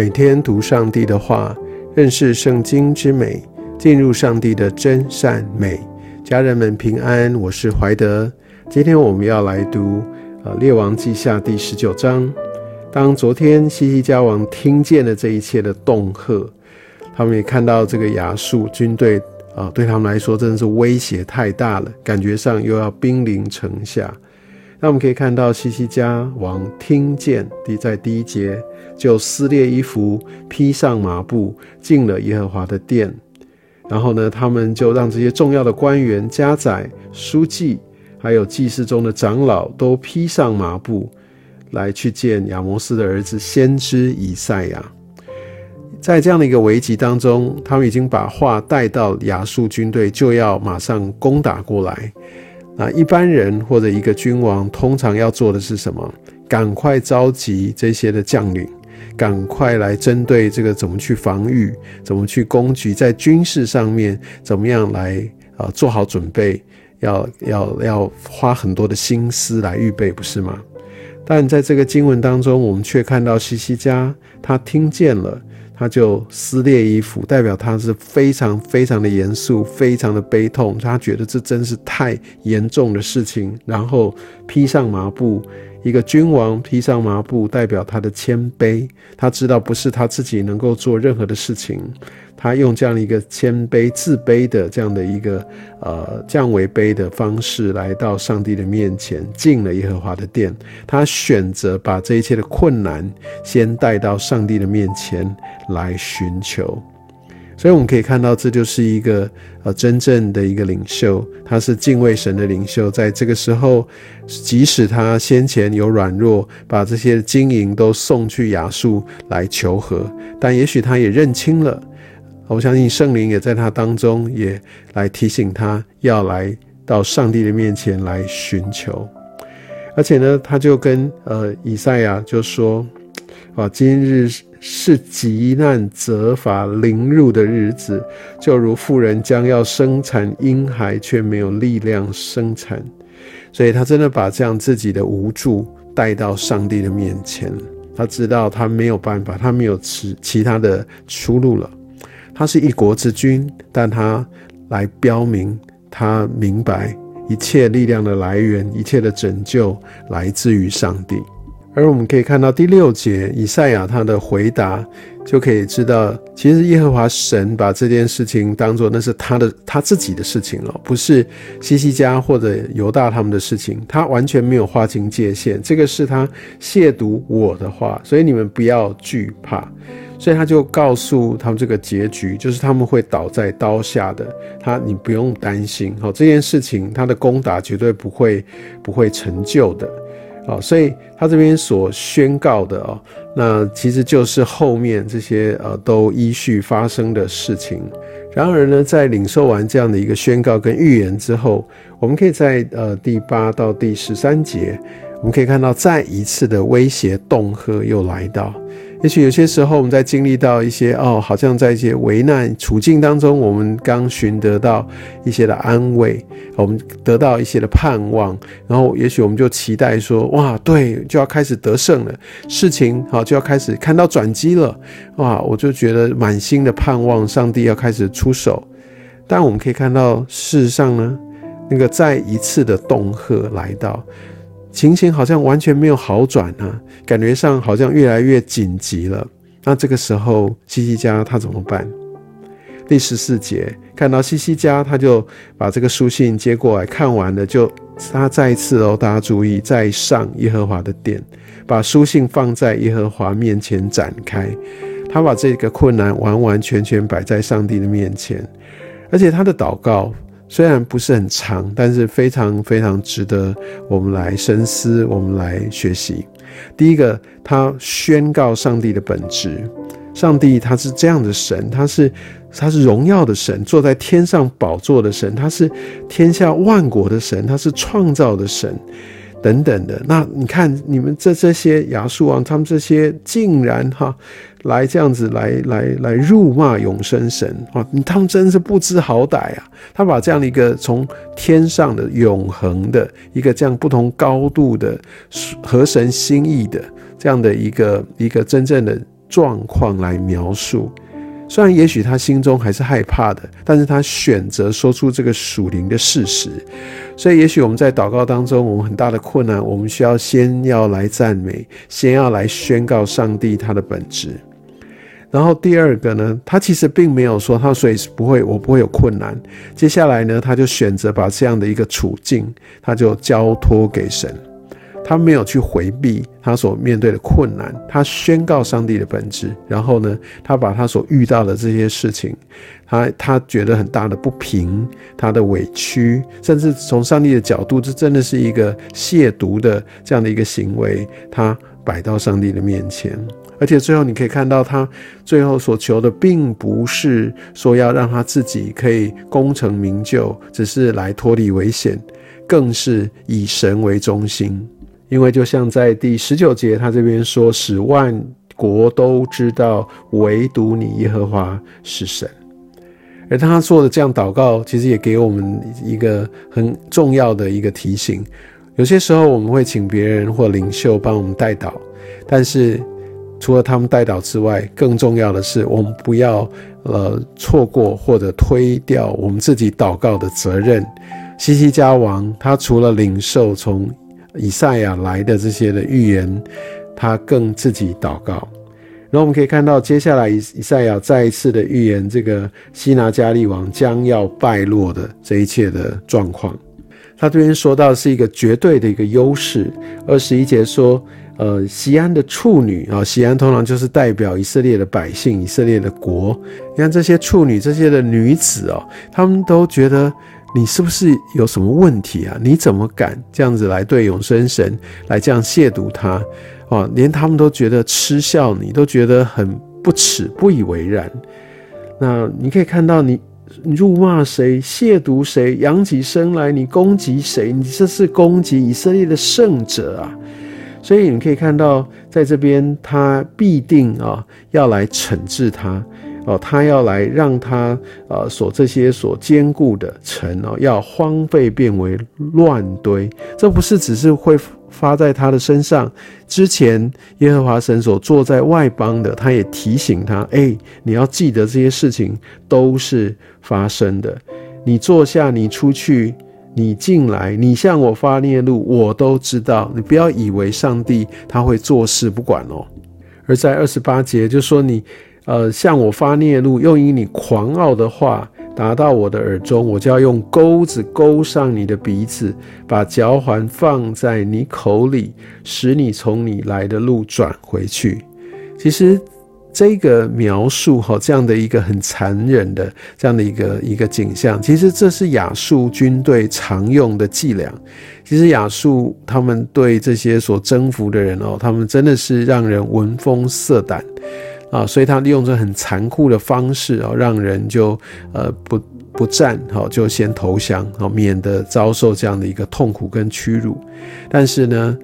每天读上帝的话，认识圣经之美，进入上帝的真善美。家人们平安，我是怀德。今天我们要来读呃《列王记下》第十九章。当昨天西西家王听见了这一切的恫吓，他们也看到这个亚述军队啊，对他们来说真的是威胁太大了，感觉上又要兵临城下。那我们可以看到西西家王听见第在第一节。就撕裂衣服，披上麻布，进了耶和华的殿。然后呢，他们就让这些重要的官员、家宰、书记，还有祭司中的长老，都披上麻布，来去见亚摩斯的儿子先知以赛亚。在这样的一个危急当中，他们已经把话带到亚述军队，就要马上攻打过来。那一般人或者一个君王，通常要做的是什么？赶快召集这些的将领。赶快来针对这个怎么去防御，怎么去攻击，在军事上面怎么样来啊做好准备，要要要花很多的心思来预备，不是吗？但在这个经文当中，我们却看到西西家他听见了，他就撕裂衣服，代表他是非常非常的严肃，非常的悲痛，他觉得这真是太严重的事情，然后披上麻布。一个君王披上麻布，代表他的谦卑。他知道不是他自己能够做任何的事情，他用这样的一个谦卑、自卑的这样的一个呃降为卑的方式来到上帝的面前，进了耶和华的殿。他选择把这一切的困难先带到上帝的面前来寻求。所以我们可以看到，这就是一个呃真正的一个领袖，他是敬畏神的领袖。在这个时候，即使他先前有软弱，把这些金银都送去亚述来求和，但也许他也认清了。我相信圣灵也在他当中，也来提醒他要来到上帝的面前来寻求。而且呢，他就跟呃以赛亚就说：啊，今日。是极难责罚凌辱的日子，就如妇人将要生产婴孩，却没有力量生产，所以他真的把这样自己的无助带到上帝的面前。他知道他没有办法，他没有其其他的出路了。他是一国之君，但他来标明，他明白一切力量的来源，一切的拯救来自于上帝。而我们可以看到第六节，以赛亚他的回答，就可以知道，其实耶和华神把这件事情当做那是他的他自己的事情了，不是西西家或者犹大他们的事情，他完全没有划清界限。这个是他亵渎我的话，所以你们不要惧怕。所以他就告诉他们这个结局，就是他们会倒在刀下的。他你不用担心，好这件事情，他的攻打绝对不会不会成就的。好，所以他这边所宣告的哦，那其实就是后面这些呃都依序发生的事情。然而呢，在领受完这样的一个宣告跟预言之后，我们可以在呃第八到第十三节，我们可以看到再一次的威胁恫吓又来到。也许有些时候，我们在经历到一些哦，好像在一些危难处境当中，我们刚寻得到一些的安慰，我们得到一些的盼望，然后也许我们就期待说，哇，对，就要开始得胜了，事情好就要开始看到转机了，哇，我就觉得满心的盼望，上帝要开始出手。但我们可以看到，事实上呢，那个再一次的恫吓来到。情形好像完全没有好转啊，感觉上好像越来越紧急了。那这个时候，西西家他怎么办？第十四节看到西西家，他就把这个书信接过来看完了，就他再一次哦，大家注意，再上耶和华的殿，把书信放在耶和华面前展开。他把这个困难完完全全摆在上帝的面前，而且他的祷告。虽然不是很长，但是非常非常值得我们来深思，我们来学习。第一个，他宣告上帝的本质，上帝他是这样的神，他是他是荣耀的神，坐在天上宝座的神，他是天下万国的神，他是创造的神。等等的，那你看你们这这些亚述王，他们这些竟然哈来这样子来来来辱骂永生神啊！他们真是不知好歹啊！他把这样的一个从天上的永恒的一个这样不同高度的合神心意的这样的一个一个真正的状况来描述。虽然也许他心中还是害怕的，但是他选择说出这个属灵的事实。所以，也许我们在祷告当中，我们很大的困难，我们需要先要来赞美，先要来宣告上帝他的本质。然后第二个呢，他其实并没有说他所以不会，我不会有困难。接下来呢，他就选择把这样的一个处境，他就交托给神。他没有去回避他所面对的困难，他宣告上帝的本质，然后呢，他把他所遇到的这些事情，他他觉得很大的不平，他的委屈，甚至从上帝的角度，这真的是一个亵渎的这样的一个行为，他摆到上帝的面前，而且最后你可以看到，他最后所求的，并不是说要让他自己可以功成名就，只是来脱离危险，更是以神为中心。因为就像在第十九节，他这边说，使万国都知道，唯独你耶和华是神。而他做的这样祷告，其实也给我们一个很重要的一个提醒。有些时候我们会请别人或领袖帮我们带祷，但是除了他们带祷之外，更重要的是，我们不要呃错过或者推掉我们自己祷告的责任。西西家王，他除了领受从以赛亚来的这些的预言，他更自己祷告。然后我们可以看到，接下来以以赛亚再一次的预言，这个西拿加利王将要败落的这一切的状况。他这边说到是一个绝对的一个优势。二十一节说，呃，西安的处女啊，西安通常就是代表以色列的百姓、以色列的国。你看这些处女、这些的女子哦，他们都觉得。你是不是有什么问题啊？你怎么敢这样子来对永生神来这样亵渎他？哦，连他们都觉得嗤笑你，都觉得很不耻、不以为然。那你可以看到，你你辱骂谁、亵渎谁、扬起声来，你攻击谁？你这是攻击以色列的圣者啊！所以你可以看到，在这边他必定啊要来惩治他。哦，他要来让他呃所这些所坚固的城哦，要荒废变为乱堆。这不是只是会发在他的身上。之前耶和华神所坐在外邦的，他也提醒他：哎，你要记得这些事情都是发生的。你坐下，你出去，你进来，你向我发孽怒，我都知道。你不要以为上帝他会坐视不管哦。而在二十八节就说你。呃，向我发孽怒，又因你狂傲的话拿到我的耳中，我就要用钩子钩上你的鼻子，把脚环放在你口里，使你从你来的路转回去。其实这个描述哈，这样的一个很残忍的这样的一个一个景象，其实这是亚述军队常用的伎俩。其实亚述他们对这些所征服的人哦，他们真的是让人闻风色胆。啊，所以他利用这很残酷的方式啊，让人就呃不不战，好就先投降，好免得遭受这样的一个痛苦跟屈辱。但是呢，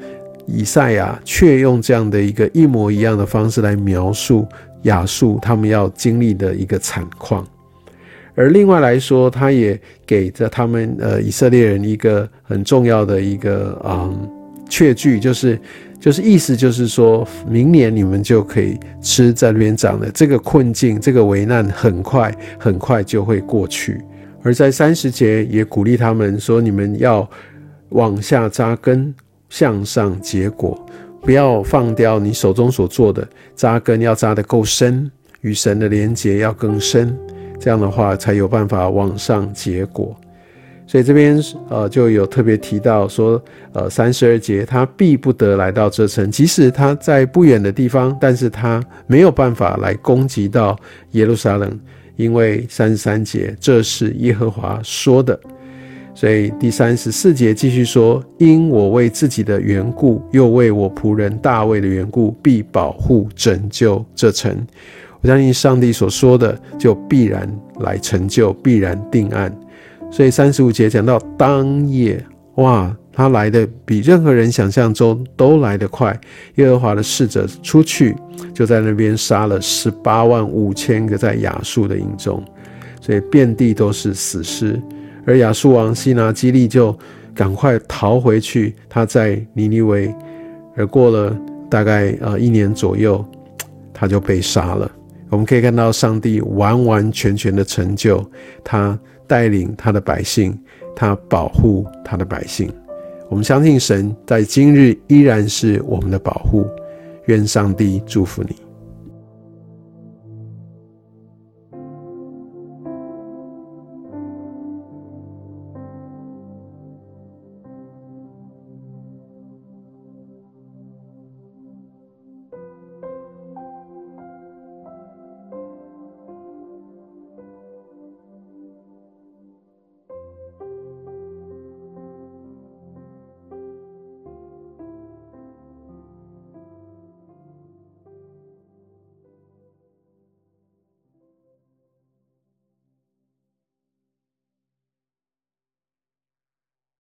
以赛亚却用这样的一个一模一样的方式来描述亚述他们要经历的一个惨况。而另外来说，他也给着他们呃以色列人一个很重要的一个啊确据，就是。就是意思就是说，明年你们就可以吃在那边长的这个困境，这个危难很快很快就会过去。而在三十节也鼓励他们说，你们要往下扎根，向上结果，不要放掉你手中所做的，扎根要扎得够深，与神的连结要更深，这样的话才有办法往上结果。所以这边呃就有特别提到说，呃三十二节他必不得来到这城，即使他在不远的地方，但是他没有办法来攻击到耶路撒冷，因为三十三节这是耶和华说的。所以第三十四节继续说，因我为自己的缘故，又为我仆人大卫的缘故，必保护拯救这城。我相信上帝所说的就必然来成就，必然定案。所以三十五节讲到当夜，哇，他来的比任何人想象中都来得快。耶和华的使者出去，就在那边杀了十八万五千个在亚述的营中，所以遍地都是死尸。而亚述王西拿基利就赶快逃回去，他在尼尼微，而过了大概呃一年左右，他就被杀了。我们可以看到上帝完完全全的成就，他带领他的百姓，他保护他的百姓。我们相信神在今日依然是我们的保护。愿上帝祝福你。